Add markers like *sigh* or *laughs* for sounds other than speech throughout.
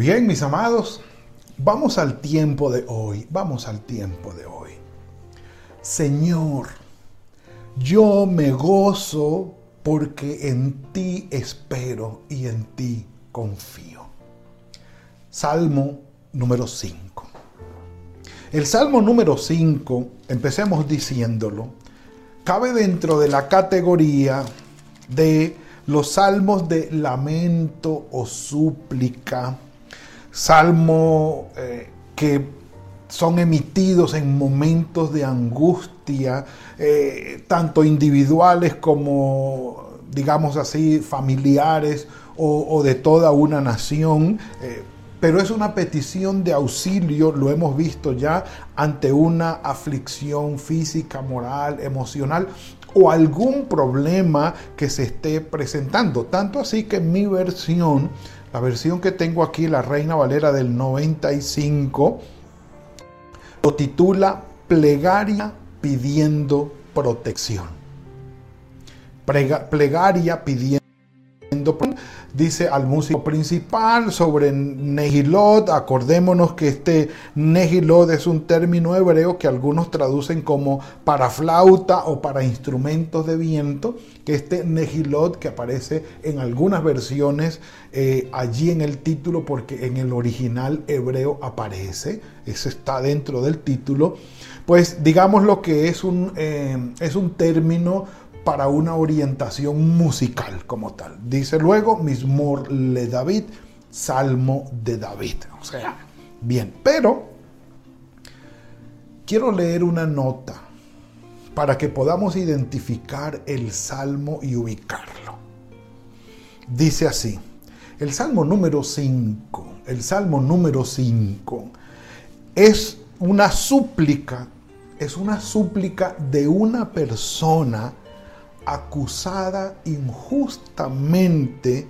Bien, mis amados, vamos al tiempo de hoy, vamos al tiempo de hoy. Señor, yo me gozo porque en ti espero y en ti confío. Salmo número 5. El Salmo número 5, empecemos diciéndolo, cabe dentro de la categoría de los salmos de lamento o súplica salmo eh, que son emitidos en momentos de angustia, eh, tanto individuales como, digamos así, familiares o, de toda una nación. Eh, pero es una petición de auxilio, lo hemos visto ya, ante una aflicción física, moral, emocional o algún problema que se esté presentando. Tanto así que en mi versión la versión que tengo aquí, la Reina Valera del 95, lo titula Plegaria pidiendo protección. plegaria pidiendo dice al músico principal sobre Nehilot. Acordémonos que este Nehilot es un término hebreo que algunos traducen como para flauta o para instrumentos de viento. Que este Nehilot que aparece en algunas versiones eh, allí en el título, porque en el original hebreo aparece, ese está dentro del título. Pues digamos lo que es un, eh, es un término para una orientación musical como tal. Dice luego, Mismor le David, Salmo de David. O sea, bien, pero quiero leer una nota para que podamos identificar el salmo y ubicarlo. Dice así, el salmo número 5, el salmo número 5 es una súplica, es una súplica de una persona acusada injustamente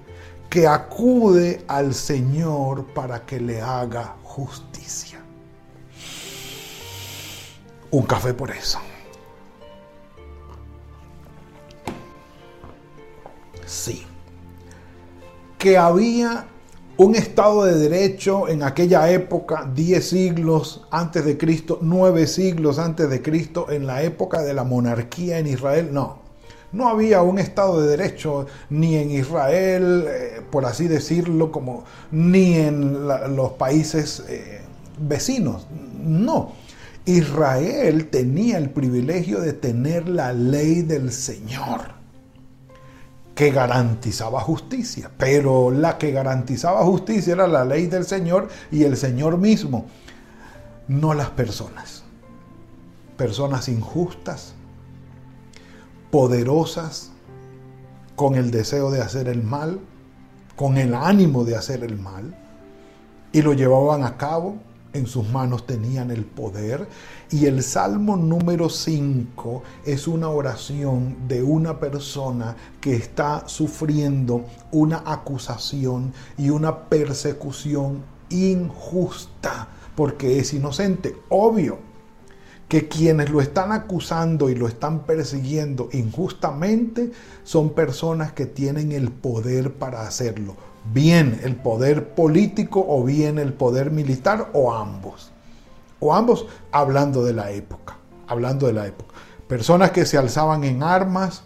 que acude al Señor para que le haga justicia. Un café por eso. Sí. Que había un Estado de Derecho en aquella época, 10 siglos antes de Cristo, 9 siglos antes de Cristo, en la época de la monarquía en Israel. No, no había un Estado de Derecho ni en Israel, eh, por así decirlo, como ni en los países eh, vecinos. No. Israel tenía el privilegio de tener la ley del Señor que garantizaba justicia, pero la que garantizaba justicia era la ley del Señor y el Señor mismo, no las personas. Personas injustas, poderosas con el deseo de hacer el mal, con el ánimo de hacer el mal, y lo llevaban a cabo, en sus manos tenían el poder, y el Salmo número 5 es una oración de una persona que está sufriendo una acusación y una persecución injusta, porque es inocente, obvio que quienes lo están acusando y lo están persiguiendo injustamente son personas que tienen el poder para hacerlo. Bien el poder político o bien el poder militar o ambos. O ambos hablando de la época. Hablando de la época. Personas que se alzaban en armas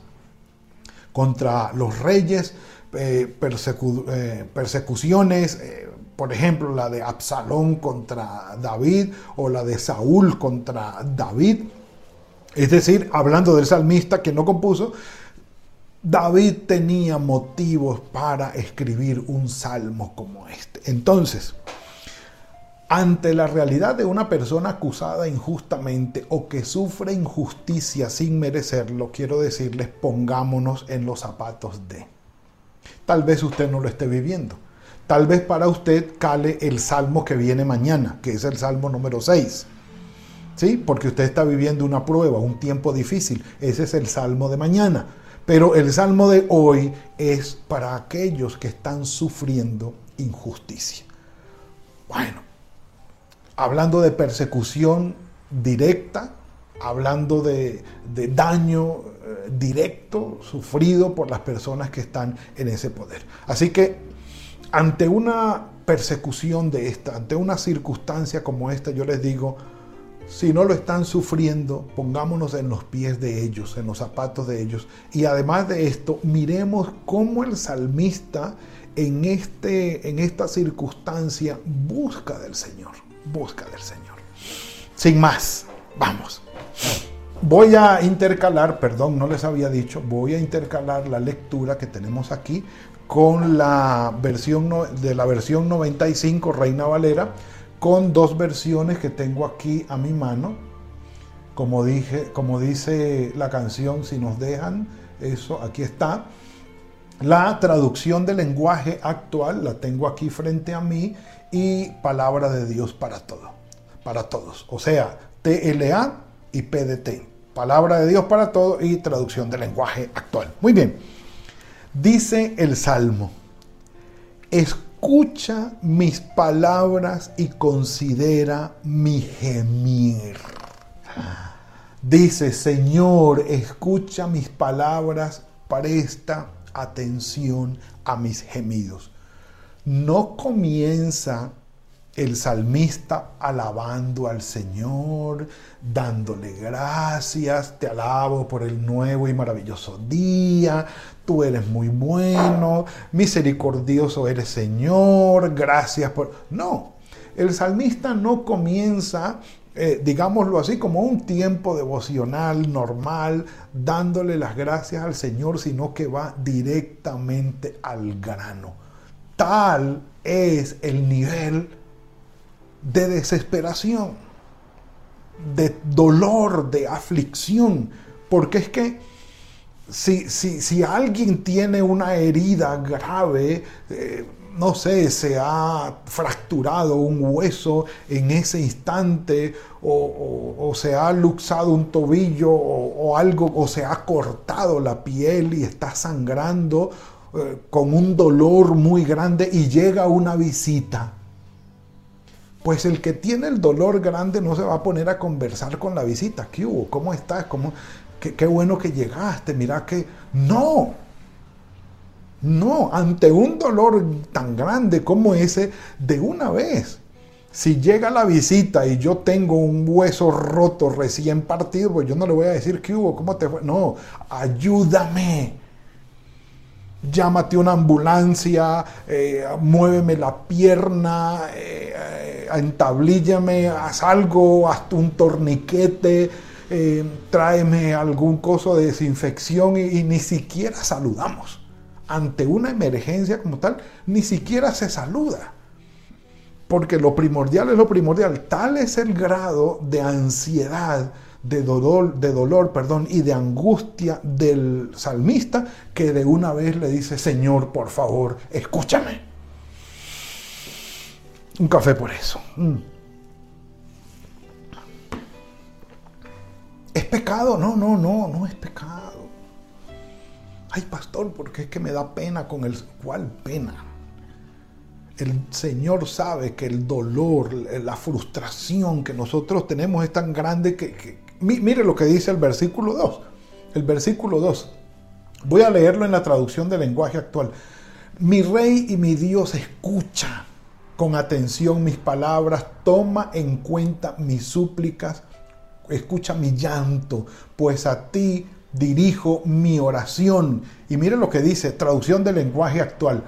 contra los reyes, eh, eh, persecuciones, eh, por ejemplo, la de Absalón contra David o la de Saúl contra David. Es decir, hablando del salmista que no compuso, David tenía motivos para escribir un salmo como este. Entonces, ante la realidad de una persona acusada injustamente o que sufre injusticia sin merecerlo, quiero decirles, pongámonos en los zapatos de. Tal vez usted no lo esté viviendo. Tal vez para usted cale el salmo que viene mañana, que es el salmo número 6. ¿Sí? Porque usted está viviendo una prueba, un tiempo difícil. Ese es el salmo de mañana. Pero el salmo de hoy es para aquellos que están sufriendo injusticia. Bueno, hablando de persecución directa, hablando de, daño eh, directo sufrido por las personas que están en ese poder. Así que ante una persecución de esta, ante una circunstancia como esta, yo les digo, si no lo están sufriendo, pongámonos en los pies de ellos, en los zapatos de ellos. Y además de esto, miremos cómo el salmista en, este, en esta circunstancia busca del Señor, busca del Señor. Sin más, vamos. Voy a intercalar, perdón, no les había dicho, voy a intercalar la lectura que tenemos aquí con la versión de la versión 95 Reina Valera con dos versiones que tengo aquí a mi mano. Como dije, como dice la canción Si nos dejan, eso aquí está. La traducción del lenguaje actual la tengo aquí frente a mí y palabra de Dios para todo, para todos. O sea, TLA y PDT. Palabra de Dios para todo y traducción del lenguaje actual. Muy bien. Dice el Salmo, escucha mis palabras y considera mi gemir. Dice, Señor, escucha mis palabras, presta atención a mis gemidos. No comienza el salmista alabando al Señor, dándole gracias, te alabo por el nuevo y maravilloso día, tú eres muy bueno, misericordioso eres Señor, gracias por... No, el salmista no comienza, eh, digámoslo así, como un tiempo devocional normal, dándole las gracias al Señor, sino que va directamente al grano. Tal es el nivel de desesperación, de dolor, de aflicción, porque es que si, si, alguien tiene una herida grave, eh, no sé, se ha fracturado un hueso en ese instante o, se ha luxado un tobillo o, algo o se ha cortado la piel y está sangrando eh, con un dolor muy grande y llega una visita pues el que tiene el dolor grande no se va a poner a conversar con la visita. ¿Qué hubo? ¿Cómo estás? ¿Cómo? Qué, bueno que llegaste. Mira que... No. No, ante un dolor tan grande como ese, de una vez. Si llega la visita y yo tengo un hueso roto recién partido, pues yo no le voy a decir qué hubo, cómo te fue. No, ayúdame llámate una ambulancia, eh, muéveme la pierna, eh, entablíllame, haz algo, haz un torniquete, eh, tráeme algún coso de desinfección y, ni siquiera saludamos. Ante una emergencia como tal, ni siquiera se saluda. Porque lo primordial es lo primordial. Tal es el grado de ansiedad de dolor, de dolor perdón, y de angustia del salmista que de una vez le dice, Señor, por favor, escúchame. Un café por eso. Mm. ¿Es pecado? No, no, no, no es pecado. Ay, pastor, porque es que me da pena con el... ¿Cuál pena? El Señor sabe que el dolor, la frustración que nosotros tenemos es tan grande que, mire lo que dice el versículo 2. El versículo 2. Voy a leerlo en la traducción del lenguaje actual. Mi rey y mi Dios escucha con atención mis palabras, toma en cuenta mis súplicas, escucha mi llanto, pues a ti dirijo mi oración. Y mire lo que dice, traducción del lenguaje actual.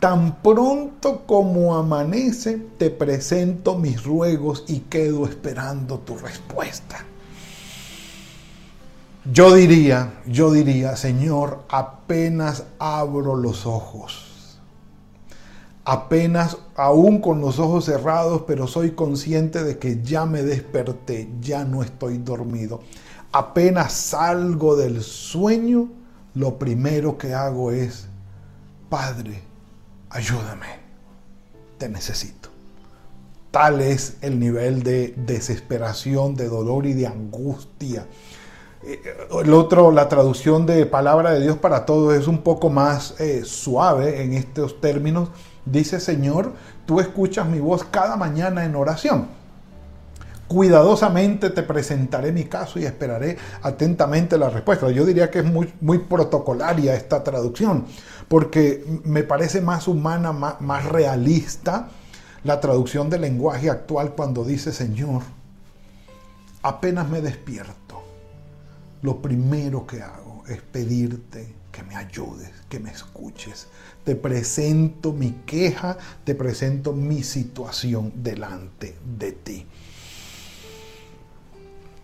Tan pronto como amanece, te presento mis ruegos y quedo esperando tu respuesta. Yo diría, yo diría, Señor, apenas abro los ojos. Apenas, aún con los ojos cerrados, pero soy consciente de que ya me desperté, ya no estoy dormido. Apenas salgo del sueño, lo primero que hago es, Padre, ayúdame. te necesito. Tal es el nivel de desesperación, de dolor y de angustia. Eh, el otro, la traducción de palabra de Dios para todos es un poco más eh, suave en estos términos. Dice, Señor, tú escuchas mi voz cada mañana en oración. Cuidadosamente te presentaré mi caso y esperaré atentamente la respuesta. Yo diría que es muy, muy protocolaria esta traducción, porque me parece más humana, más realista la traducción del lenguaje actual cuando dice, Señor, apenas me despierto, lo primero que hago es pedirte que me ayudes, que me escuches. Te presento mi queja, te presento mi situación delante de ti.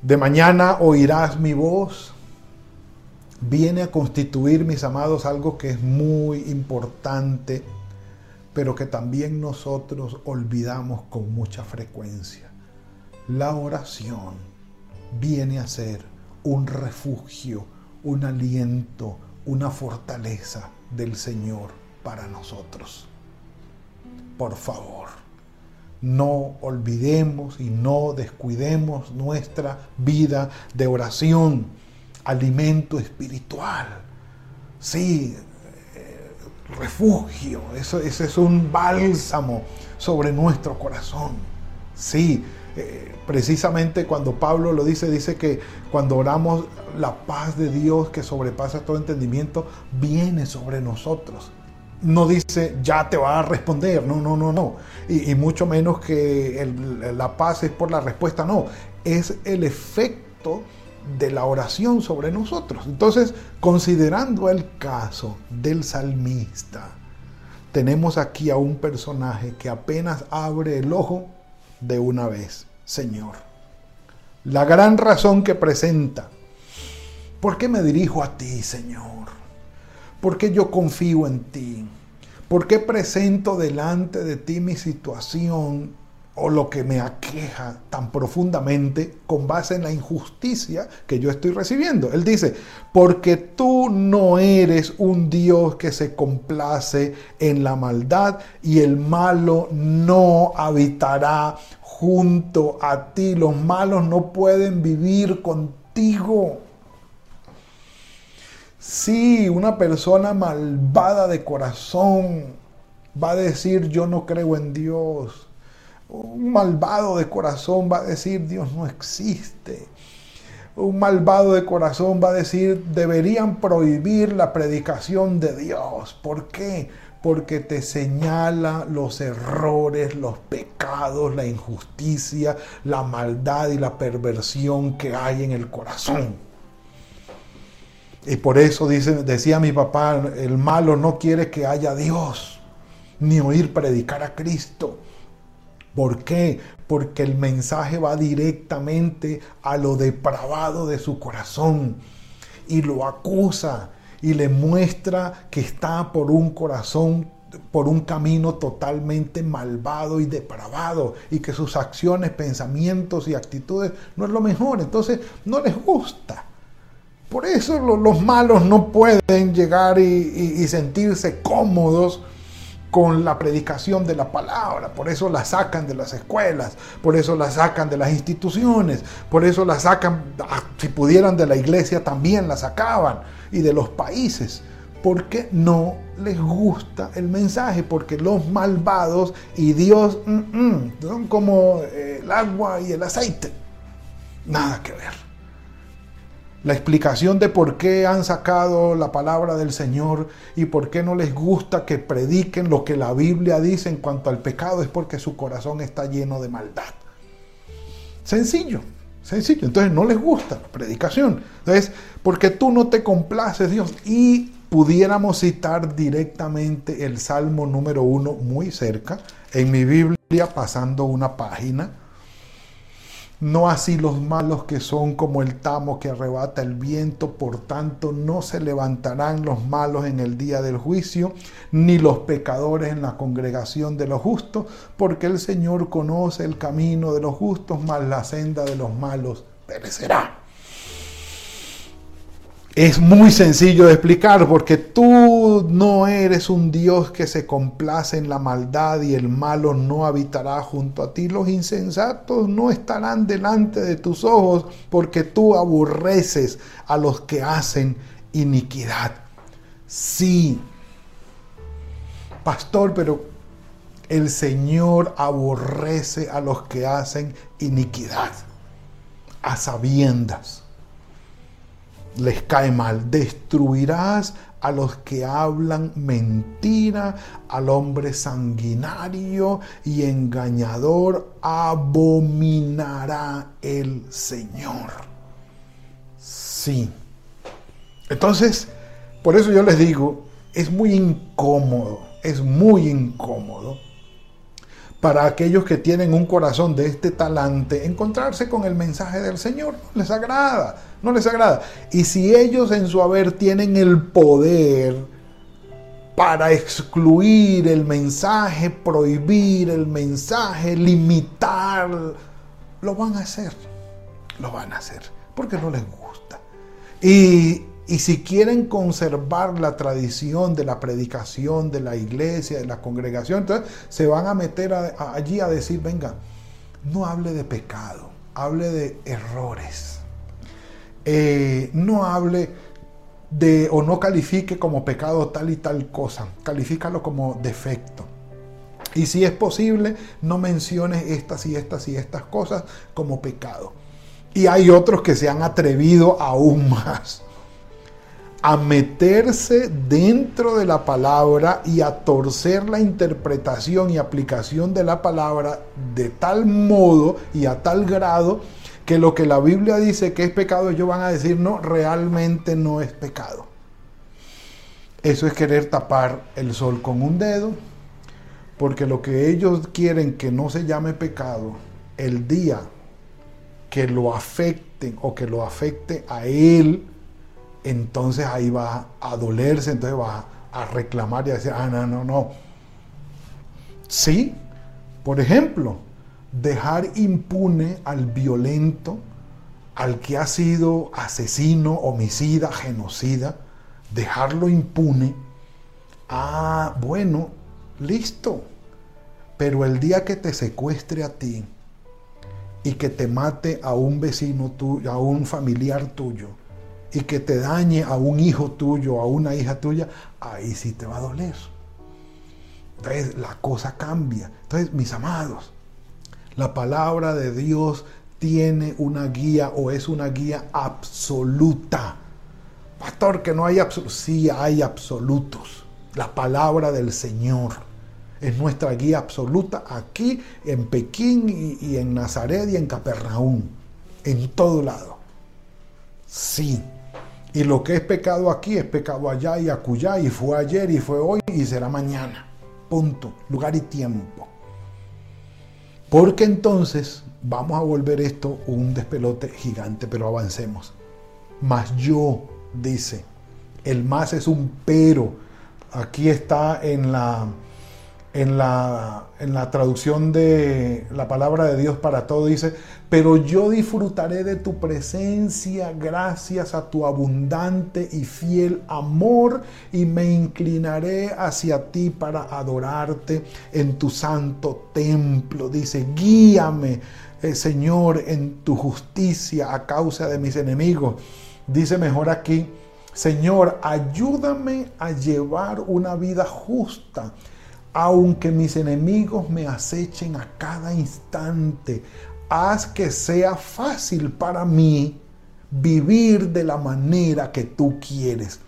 De mañana oirás mi voz. Viene a constituir, mis amados, algo que es muy importante pero que también nosotros olvidamos con mucha frecuencia. La oración viene a ser un refugio, un aliento, una fortaleza del Señor para nosotros. Por favor, no olvidemos y no descuidemos nuestra vida de oración, alimento espiritual. Sí, refugio, eso, ese es un bálsamo sobre nuestro corazón. Sí, eh, precisamente cuando Pablo lo dice, dice que cuando oramos, la paz de Dios que sobrepasa todo entendimiento viene sobre nosotros. No dice, ya te va a responder, no, no, no, no. Y, mucho menos que la paz es por la respuesta, no. Es el efecto de la oración sobre nosotros. Entonces, considerando el caso del salmista, tenemos aquí a un personaje que apenas abre el ojo de una vez, Señor. La gran razón que presenta, ¿por qué me dirijo a ti, Señor? ¿Por qué yo confío en ti? ¿Por qué presento delante de ti mi situación o lo que me aqueja tan profundamente con base en la injusticia que yo estoy recibiendo. Él dice, porque tú no eres un Dios que se complace en la maldad y el malo no habitará junto a ti. Los malos no pueden vivir contigo. Si una persona malvada de corazón va a decir yo no creo en Dios, un malvado de corazón va a decir, Dios no existe. Un malvado de corazón va a decir, deberían prohibir la predicación de Dios. ¿Por qué? Porque te señala los errores, los pecados, la injusticia, la maldad y la perversión que hay en el corazón. Y por eso dice, decía mi papá, el malo no quiere que haya Dios, ni oír predicar a Cristo. ¿Por qué? Porque el mensaje va directamente a lo depravado de su corazón y lo acusa y le muestra que está por un corazón por un camino totalmente malvado y depravado y que sus acciones, pensamientos y actitudes no es lo mejor, entonces no les gusta. Por eso los malos no pueden llegar y sentirse cómodos con la predicación de la palabra. Por eso la sacan de las escuelas, por eso la sacan de las instituciones, por eso la sacan, ah, si pudieran, de la iglesia también la sacaban y de los países. Porque no les gusta el mensaje, porque los malvados y Dios mm, mm, son como el agua y el aceite. Nada que ver. La explicación de por qué han sacado la palabra del Señor y por qué no les gusta que prediquen lo que la Biblia dice en cuanto al pecado es porque su corazón está lleno de maldad. Sencillo, sencillo. Entonces no les gusta la predicación. Entonces, porque tú no te complaces, Dios. Y pudiéramos citar directamente el Salmo número uno muy cerca en mi Biblia, pasando una página no así los malos que son como el tamo que arrebata el viento, por tanto no se levantarán los malos en el día del juicio, ni los pecadores en la congregación de los justos, porque el Señor conoce el camino de los justos, mas la senda de los malos perecerá. Es muy sencillo de explicar porque tú no eres un Dios que se complace en la maldad y el malo no habitará junto a ti. Los insensatos no estarán delante de tus ojos porque tú aborreces a los que hacen iniquidad. Sí, pastor, pero el Señor aborrece a los que hacen iniquidad a sabiendas les cae mal. Destruirás a los que hablan mentira, al hombre sanguinario y engañador, abominará el Señor. Sí. Entonces, por eso yo les digo, es muy incómodo, es muy incómodo para aquellos que tienen un corazón de este talante, encontrarse con el mensaje del Señor. No les agrada, no les agrada. Y si ellos en su haber tienen el poder para excluir el mensaje, prohibir el mensaje, limitar, lo van a hacer. Lo van a hacer, porque no les gusta. Y y si quieren conservar la tradición de la predicación de la iglesia, de la congregación, entonces se van a meter allí a decir, venga, no hable de pecado, hable de errores. Eh, no hable de o no califique como pecado tal y tal cosa, califícalo como defecto. Y si es posible, no mencione estas y estas y estas cosas como pecado. Y hay otros que se han atrevido aún *laughs* más a meterse dentro de la palabra y a torcer la interpretación y aplicación de la palabra de tal modo y a tal grado que lo que la Biblia dice que es pecado, ellos van a decir, no, realmente no es pecado. Eso es querer tapar el sol con un dedo, porque lo que ellos quieren que no se llame pecado, el día que lo afecten o que lo afecte a él, entonces ahí va a dolerse, entonces va a reclamar y a decir, ah, no, no, no. Sí, por ejemplo, dejar impune al violento, al que ha sido asesino, homicida, genocida, dejarlo impune. Ah, bueno, listo. Pero el día que te secuestre a ti y que te mate a un vecino tuyo, a un familiar tuyo, y que te dañe a un hijo tuyo, a una hija tuya, ahí sí te va a doler. Entonces la cosa cambia. Entonces, mis amados, la palabra de Dios tiene una guía o es una guía absoluta. Pastor, que no hay absolutos. Sí hay absolutos. La palabra del Señor es nuestra guía absoluta aquí en Pekín y, y en Nazaret y en Capernaum. En todo lado. Sí. Y lo que es pecado aquí es pecado allá y acullá, y fue ayer y fue hoy y será mañana. Punto. Lugar y tiempo. Porque entonces vamos a volver esto un despelote gigante, pero avancemos. Mas yo, dice, el más es un pero. Aquí está en la en la, en la traducción de la palabra de Dios para todo, dice, pero yo disfrutaré de tu presencia gracias a tu abundante y fiel amor y me inclinaré hacia ti para adorarte en tu santo templo. Dice, guíame, eh, Señor, en tu justicia a causa de mis enemigos. Dice mejor aquí, Señor, ayúdame a llevar una vida justa aunque mis enemigos me acechen a cada instante, haz que sea fácil para mí vivir de la manera que tú quieres.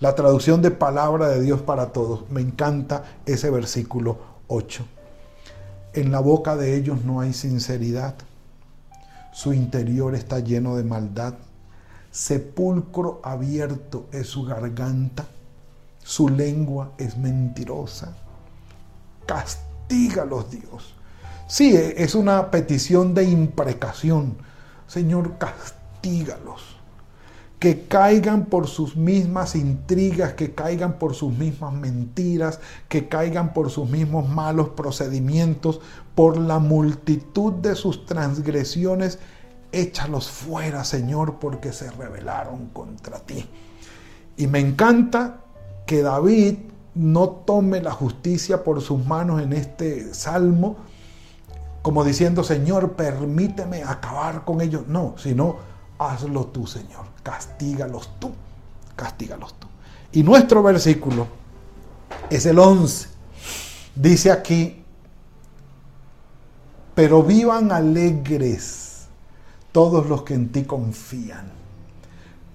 La traducción de palabra de Dios para todos. Me encanta ese versículo 8. En la boca de ellos no hay sinceridad. Su interior está lleno de maldad. Sepulcro abierto es su garganta. Su lengua es mentirosa castígalos Dios. Sí, es una petición de imprecación. Señor, castígalos. Que caigan por sus mismas intrigas, que caigan por sus mismas mentiras, que caigan por sus mismos malos procedimientos, por la multitud de sus transgresiones. Échalos fuera, Señor, porque se rebelaron contra ti. Y me encanta que David no tome la justicia por sus manos en este salmo, como diciendo, Señor, permíteme acabar con ellos. No, sino hazlo tú, Señor. Castígalos tú. Castígalos tú. Y nuestro versículo es el 11. Dice aquí, pero vivan alegres todos los que en ti confían,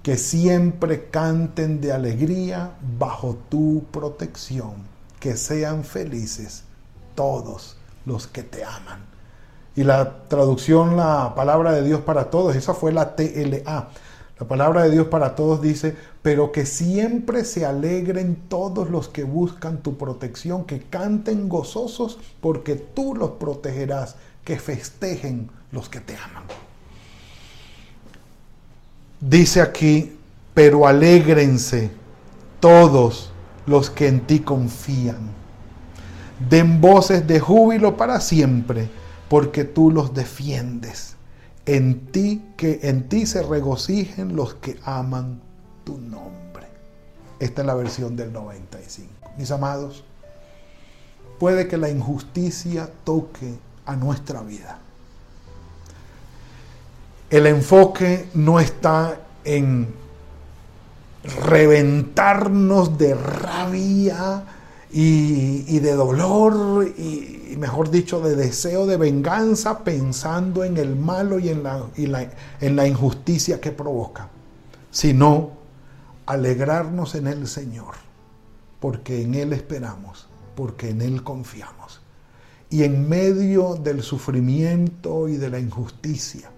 que siempre canten de alegría bajo tu protección, que sean felices todos los que te aman. Y la traducción, la palabra de Dios para todos, esa fue la TLA. La palabra de Dios para todos dice, pero que siempre se alegren todos los que buscan tu protección, que canten gozosos porque tú los protegerás que festejen los que te aman. Dice aquí, pero alégrense todos los que en ti confían. Den voces de júbilo para siempre, porque tú los defiendes. En ti que en ti se regocijen los que aman tu nombre. Esta es la versión del 95. Mis amados, puede que la injusticia toque a nuestra vida. El enfoque no está en reventarnos de rabia y, de dolor y, mejor dicho, de deseo de venganza pensando en el malo y en la, injusticia que provoca, sino alegrarnos en el Señor, porque en Él esperamos, porque en Él confiamos y en medio del sufrimiento y de la injusticia.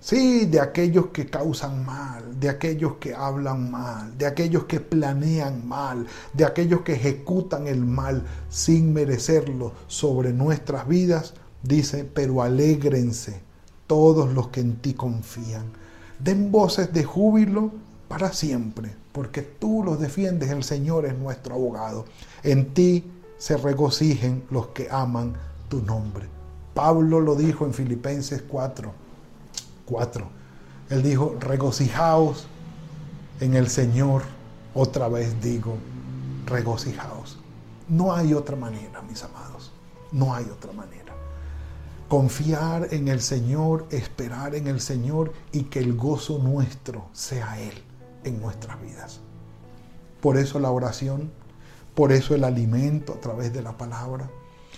Sí, de aquellos que causan mal, de aquellos que hablan mal, de aquellos que planean mal, de aquellos que ejecutan el mal sin merecerlo sobre nuestras vidas, dice, pero alégrense todos los que en ti confían. Den voces de júbilo para siempre, porque tú los defiendes, el Señor es nuestro abogado. En ti se regocijen los que aman tu nombre. Pablo lo dijo en Filipenses 4, 4. Él dijo, regocijaos en el Señor. Otra vez digo, regocijaos. No hay otra manera, mis amados. No hay otra manera. Confiar en el Señor, esperar en el Señor y que el gozo nuestro sea Él en nuestras vidas. Por eso la oración por eso el alimento a través de la palabra.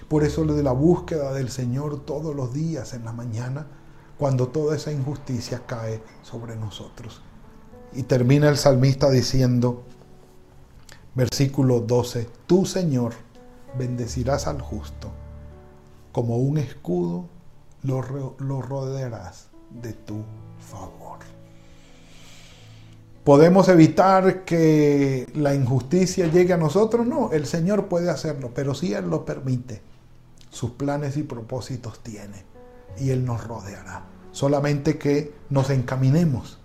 Por eso lo de la búsqueda del Señor todos los días en la mañana, cuando toda esa injusticia cae sobre nosotros. Y termina el salmista diciendo, versículo 12, tú Señor bendecirás al justo, como un escudo lo, lo rodearás de tu favor. ¿Podemos evitar que la injusticia llegue a nosotros? No, el Señor puede hacerlo, pero si Él lo permite, sus planes y propósitos tiene y Él nos rodeará. Solamente que nos encaminemos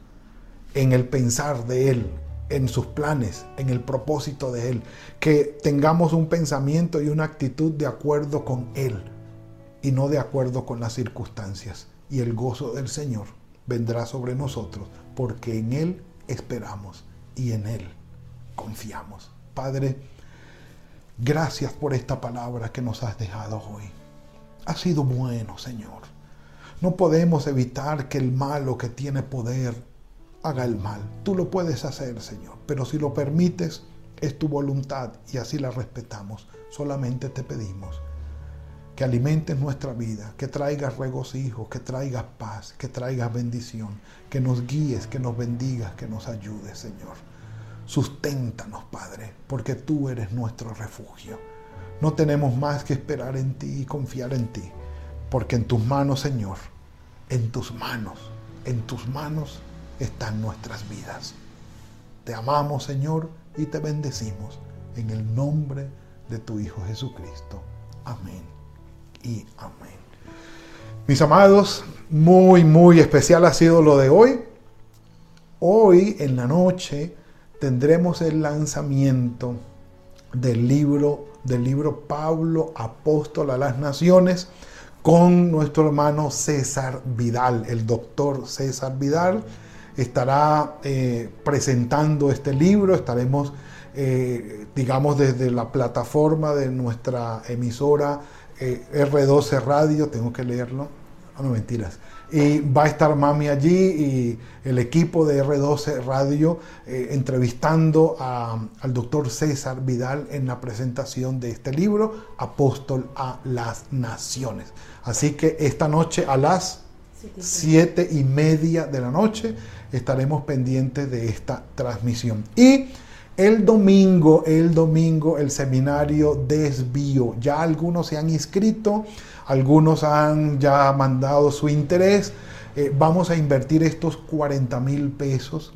en el pensar de Él, en sus planes, en el propósito de Él, que tengamos un pensamiento y una actitud de acuerdo con Él y no de acuerdo con las circunstancias. Y el gozo del Señor vendrá sobre nosotros, porque en Él esperamos y en Él confiamos. Padre, gracias por esta palabra que nos has dejado hoy. Ha sido bueno, Señor. No podemos evitar que el malo que tiene poder haga el mal. Tú lo puedes hacer, Señor, pero si lo permites, es tu voluntad y así la respetamos. Solamente te pedimos que alimentes nuestra vida, que traigas regocijo, que traigas paz, que traigas bendición, que nos guíes, que nos bendigas, que nos ayudes, Señor. Susténtanos, Padre, porque tú eres nuestro refugio. No tenemos más que esperar en ti y confiar en ti, porque en tus manos, Señor, en tus manos, en tus manos están nuestras vidas. Te amamos, Señor, y te bendecimos en el nombre de tu Hijo Jesucristo. Amén y amén. Mis amados, muy, muy especial ha sido lo de hoy. Hoy en la noche tendremos el lanzamiento del libro, del libro Pablo, apóstol a las naciones, con nuestro hermano César Vidal, el doctor César Vidal. estará eh, presentando este libro, estaremos, eh, digamos, desde la plataforma de nuestra emisora R12 Radio, tengo que leerlo, no mentiras, y va a estar Mami allí y el equipo de R12 Radio eh, entrevistando al doctor César Vidal en la presentación de este libro, Apóstol a las Naciones. Así que esta noche a las siete y media de la noche estaremos pendientes de esta transmisión. Y el domingo, el domingo, el seminario Desvío. Ya algunos se han inscrito algunos han ya mandado su interés. Eh, vamos a invertir estos 40 mil pesos.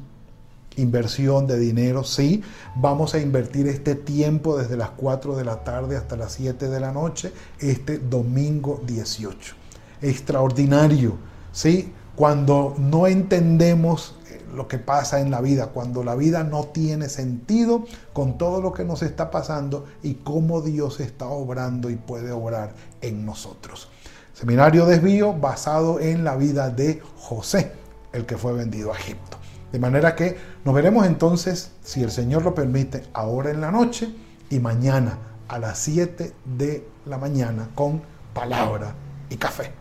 Inversión de dinero, sí. Vamos a invertir este tiempo desde las 4 de la tarde hasta las 7 de la noche, este domingo 18. Extraordinario, ¿sí? Cuando no entendemos lo que pasa en la vida, cuando la vida no tiene sentido con todo lo que nos está pasando y cómo Dios está obrando y puede obrar en nosotros. Seminario Desvío basado en la vida de José, el que fue vendido a Egipto. De manera que nos veremos entonces, si el Señor lo permite, ahora en la noche y mañana a las 7 de la mañana con palabra y café.